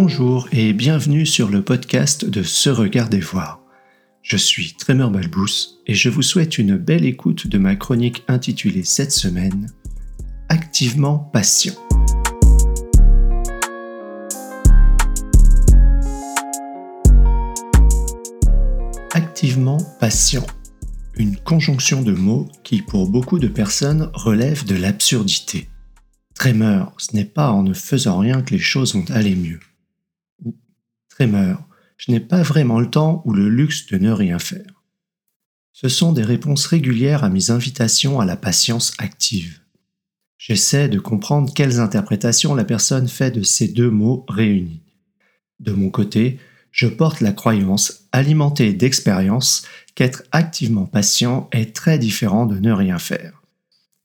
Bonjour et bienvenue sur le podcast de Se Regarder Voir. Je suis Tremor Balbous et je vous souhaite une belle écoute de ma chronique intitulée cette semaine Activement patient. Activement patient. Une conjonction de mots qui, pour beaucoup de personnes, relève de l'absurdité. Tremeur, ce n'est pas en ne faisant rien que les choses vont aller mieux. Je n'ai pas vraiment le temps ou le luxe de ne rien faire. Ce sont des réponses régulières à mes invitations à la patience active. J'essaie de comprendre quelles interprétations la personne fait de ces deux mots réunis. De mon côté, je porte la croyance, alimentée d'expérience, qu'être activement patient est très différent de ne rien faire.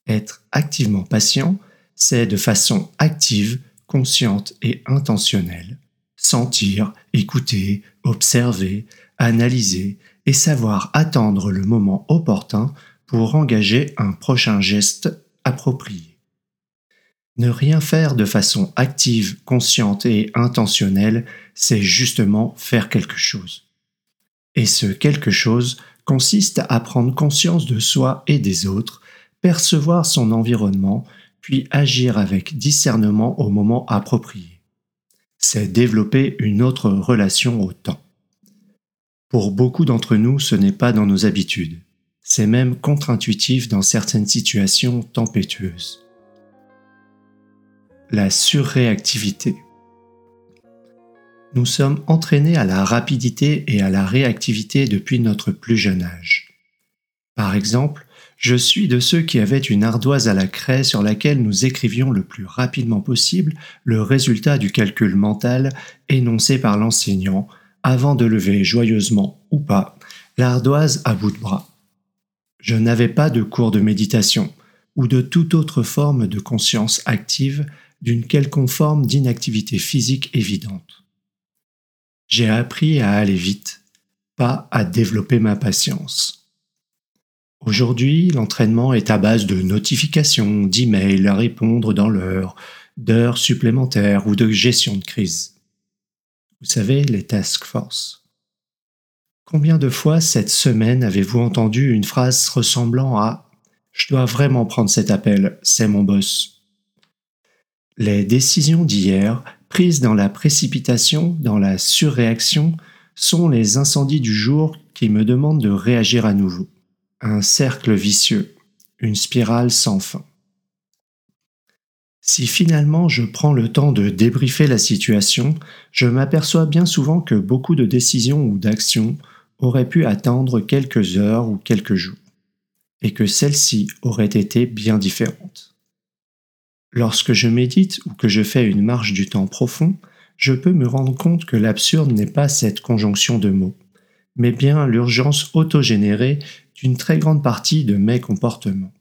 Être activement patient, c'est de façon active, consciente et intentionnelle. Sentir, écouter, observer, analyser et savoir attendre le moment opportun pour engager un prochain geste approprié. Ne rien faire de façon active, consciente et intentionnelle, c'est justement faire quelque chose. Et ce quelque chose consiste à prendre conscience de soi et des autres, percevoir son environnement, puis agir avec discernement au moment approprié. C'est développer une autre relation au temps. Pour beaucoup d'entre nous, ce n'est pas dans nos habitudes. C'est même contre-intuitif dans certaines situations tempétueuses la surréactivité. Nous sommes entraînés à la rapidité et à la réactivité depuis notre plus jeune âge. Par exemple, je suis de ceux qui avaient une ardoise à la craie sur laquelle nous écrivions le plus rapidement possible le résultat du calcul mental énoncé par l'enseignant avant de lever joyeusement ou pas l'ardoise à bout de bras. Je n'avais pas de cours de méditation ou de toute autre forme de conscience active d'une quelconque forme d'inactivité physique évidente. J'ai appris à aller vite, pas à développer ma patience. Aujourd'hui, l'entraînement est à base de notifications, d'emails à répondre dans l'heure, d'heures supplémentaires ou de gestion de crise. Vous savez, les task force. Combien de fois cette semaine avez-vous entendu une phrase ressemblant à ⁇ Je dois vraiment prendre cet appel, c'est mon boss ⁇ les décisions d'hier, prises dans la précipitation, dans la surréaction, sont les incendies du jour qui me demandent de réagir à nouveau. Un cercle vicieux, une spirale sans fin. Si finalement je prends le temps de débriefer la situation, je m'aperçois bien souvent que beaucoup de décisions ou d'actions auraient pu attendre quelques heures ou quelques jours, et que celles-ci auraient été bien différentes. Lorsque je médite ou que je fais une marche du temps profond, je peux me rendre compte que l'absurde n'est pas cette conjonction de mots, mais bien l'urgence autogénérée très grande partie de mes comportements.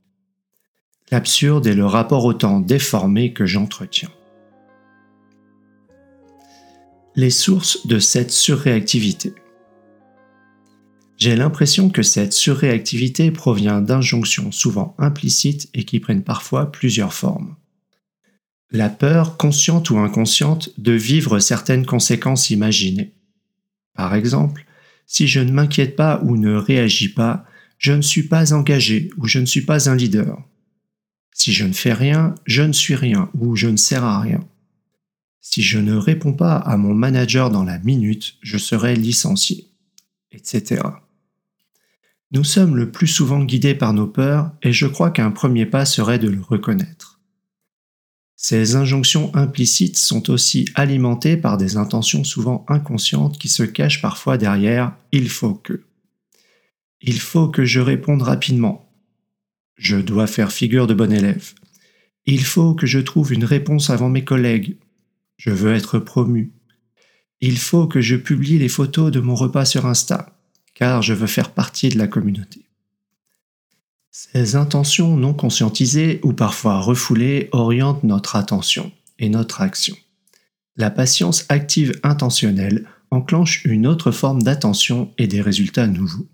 L'absurde est le rapport au temps déformé que j'entretiens. Les sources de cette surréactivité. J'ai l'impression que cette surréactivité provient d'injonctions souvent implicites et qui prennent parfois plusieurs formes la peur, consciente ou inconsciente, de vivre certaines conséquences imaginées. Par exemple, si je ne m'inquiète pas ou ne réagis pas, je ne suis pas engagé ou je ne suis pas un leader. Si je ne fais rien, je ne suis rien ou je ne sers à rien. Si je ne réponds pas à mon manager dans la minute, je serai licencié, etc. Nous sommes le plus souvent guidés par nos peurs et je crois qu'un premier pas serait de le reconnaître. Ces injonctions implicites sont aussi alimentées par des intentions souvent inconscientes qui se cachent parfois derrière il faut que. Il faut que je réponde rapidement. Je dois faire figure de bon élève. Il faut que je trouve une réponse avant mes collègues. Je veux être promu. Il faut que je publie les photos de mon repas sur Insta, car je veux faire partie de la communauté. Ces intentions non conscientisées ou parfois refoulées orientent notre attention et notre action. La patience active intentionnelle enclenche une autre forme d'attention et des résultats nouveaux.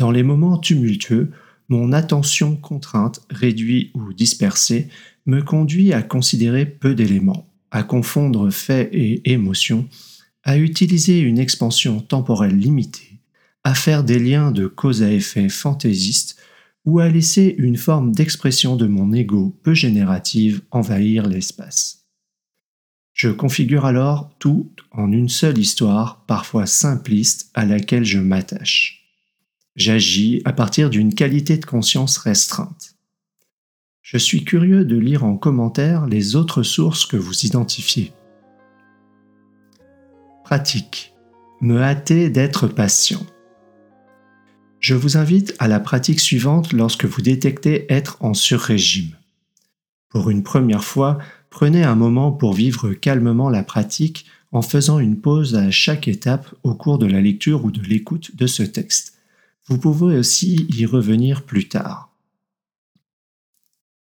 Dans les moments tumultueux, mon attention contrainte, réduite ou dispersée me conduit à considérer peu d'éléments, à confondre faits et émotions, à utiliser une expansion temporelle limitée, à faire des liens de cause à effet fantaisistes ou à laisser une forme d'expression de mon ego peu générative envahir l'espace. Je configure alors tout en une seule histoire, parfois simpliste, à laquelle je m'attache. J'agis à partir d'une qualité de conscience restreinte. Je suis curieux de lire en commentaire les autres sources que vous identifiez. Pratique. Me hâter d'être patient. Je vous invite à la pratique suivante lorsque vous détectez être en sur-régime. Pour une première fois, prenez un moment pour vivre calmement la pratique en faisant une pause à chaque étape au cours de la lecture ou de l'écoute de ce texte. Vous pouvez aussi y revenir plus tard.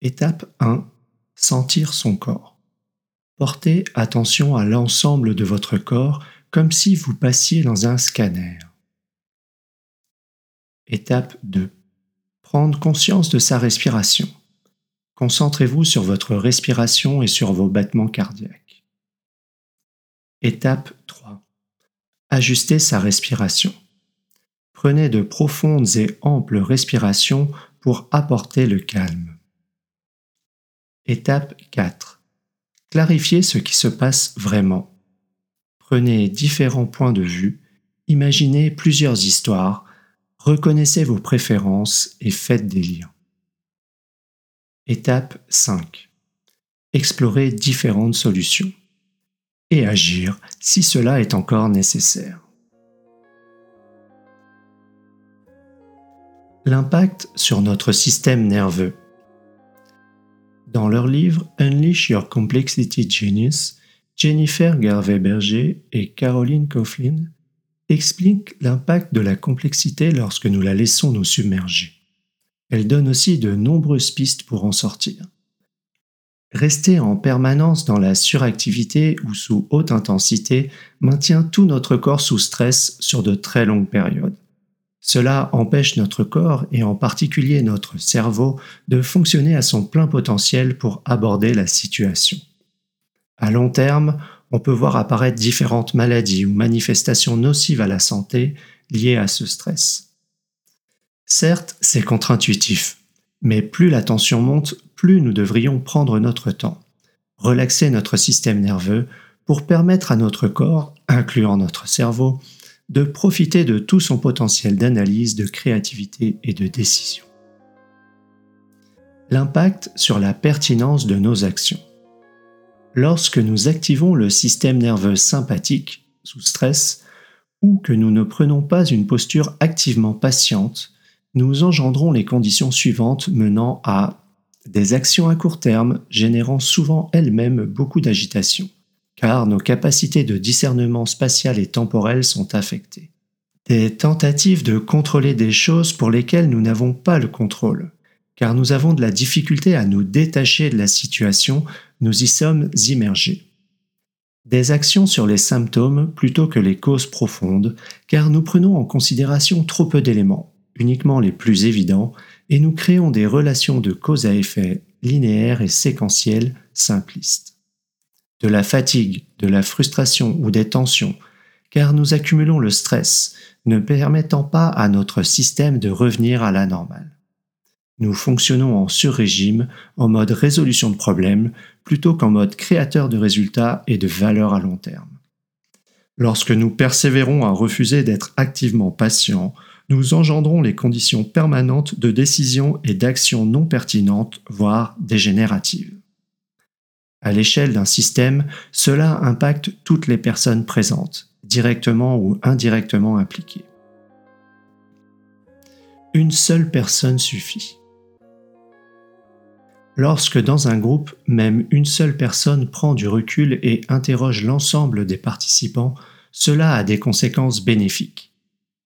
Étape 1. Sentir son corps. Portez attention à l'ensemble de votre corps comme si vous passiez dans un scanner. Étape 2. Prendre conscience de sa respiration. Concentrez-vous sur votre respiration et sur vos battements cardiaques. Étape 3. Ajuster sa respiration. Prenez de profondes et amples respirations pour apporter le calme. Étape 4. Clarifiez ce qui se passe vraiment. Prenez différents points de vue, imaginez plusieurs histoires, Reconnaissez vos préférences et faites des liens. Étape 5. Explorer différentes solutions et agir si cela est encore nécessaire. L'impact sur notre système nerveux. Dans leur livre Unleash Your Complexity Genius, Jennifer Garvey-Berger et Caroline Coughlin explique l'impact de la complexité lorsque nous la laissons nous submerger. Elle donne aussi de nombreuses pistes pour en sortir. Rester en permanence dans la suractivité ou sous haute intensité maintient tout notre corps sous stress sur de très longues périodes. Cela empêche notre corps et en particulier notre cerveau de fonctionner à son plein potentiel pour aborder la situation. À long terme, on peut voir apparaître différentes maladies ou manifestations nocives à la santé liées à ce stress. Certes, c'est contre-intuitif, mais plus la tension monte, plus nous devrions prendre notre temps, relaxer notre système nerveux pour permettre à notre corps, incluant notre cerveau, de profiter de tout son potentiel d'analyse, de créativité et de décision. L'impact sur la pertinence de nos actions. Lorsque nous activons le système nerveux sympathique sous stress ou que nous ne prenons pas une posture activement patiente, nous engendrons les conditions suivantes menant à des actions à court terme générant souvent elles-mêmes beaucoup d'agitation, car nos capacités de discernement spatial et temporel sont affectées. Des tentatives de contrôler des choses pour lesquelles nous n'avons pas le contrôle, car nous avons de la difficulté à nous détacher de la situation, nous y sommes immergés. Des actions sur les symptômes plutôt que les causes profondes, car nous prenons en considération trop peu d'éléments, uniquement les plus évidents, et nous créons des relations de cause à effet linéaires et séquentielles simplistes. De la fatigue, de la frustration ou des tensions, car nous accumulons le stress, ne permettant pas à notre système de revenir à la normale nous fonctionnons en sur-régime, en mode résolution de problèmes, plutôt qu'en mode créateur de résultats et de valeur à long terme. Lorsque nous persévérons à refuser d'être activement patients, nous engendrons les conditions permanentes de décision et d'action non pertinentes, voire dégénératives. À l'échelle d'un système, cela impacte toutes les personnes présentes, directement ou indirectement impliquées. Une seule personne suffit. Lorsque dans un groupe, même une seule personne prend du recul et interroge l'ensemble des participants, cela a des conséquences bénéfiques.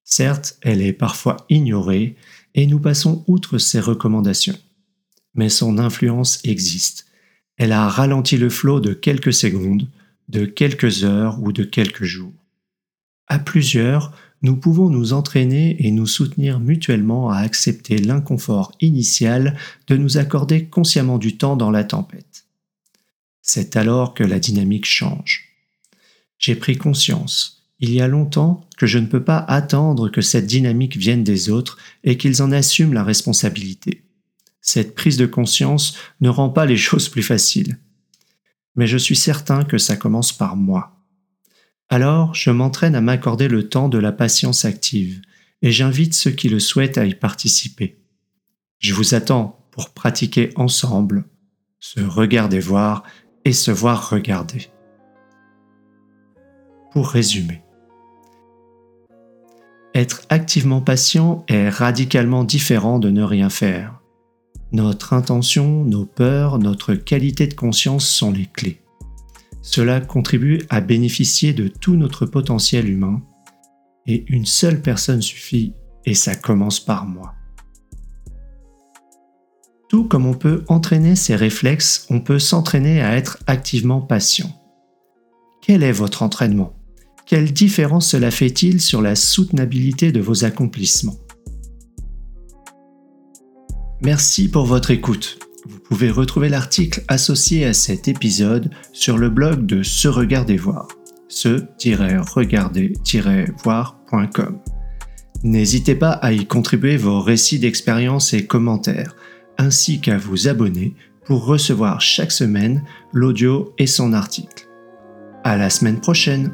Certes, elle est parfois ignorée et nous passons outre ses recommandations. Mais son influence existe. Elle a ralenti le flot de quelques secondes, de quelques heures ou de quelques jours. À plusieurs, nous pouvons nous entraîner et nous soutenir mutuellement à accepter l'inconfort initial de nous accorder consciemment du temps dans la tempête. C'est alors que la dynamique change. J'ai pris conscience, il y a longtemps, que je ne peux pas attendre que cette dynamique vienne des autres et qu'ils en assument la responsabilité. Cette prise de conscience ne rend pas les choses plus faciles. Mais je suis certain que ça commence par moi. Alors, je m'entraîne à m'accorder le temps de la patience active et j'invite ceux qui le souhaitent à y participer. Je vous attends pour pratiquer ensemble, se regarder voir et se voir regarder. Pour résumer, être activement patient est radicalement différent de ne rien faire. Notre intention, nos peurs, notre qualité de conscience sont les clés. Cela contribue à bénéficier de tout notre potentiel humain et une seule personne suffit et ça commence par moi. Tout comme on peut entraîner ses réflexes, on peut s'entraîner à être activement patient. Quel est votre entraînement? Quelle différence cela fait-il sur la soutenabilité de vos accomplissements? Merci pour votre écoute. Vous pouvez retrouver l'article associé à cet épisode sur le blog de Se Regarder Voir, se-regarder-voir.com. N'hésitez pas à y contribuer vos récits d'expérience et commentaires, ainsi qu'à vous abonner pour recevoir chaque semaine l'audio et son article. À la semaine prochaine!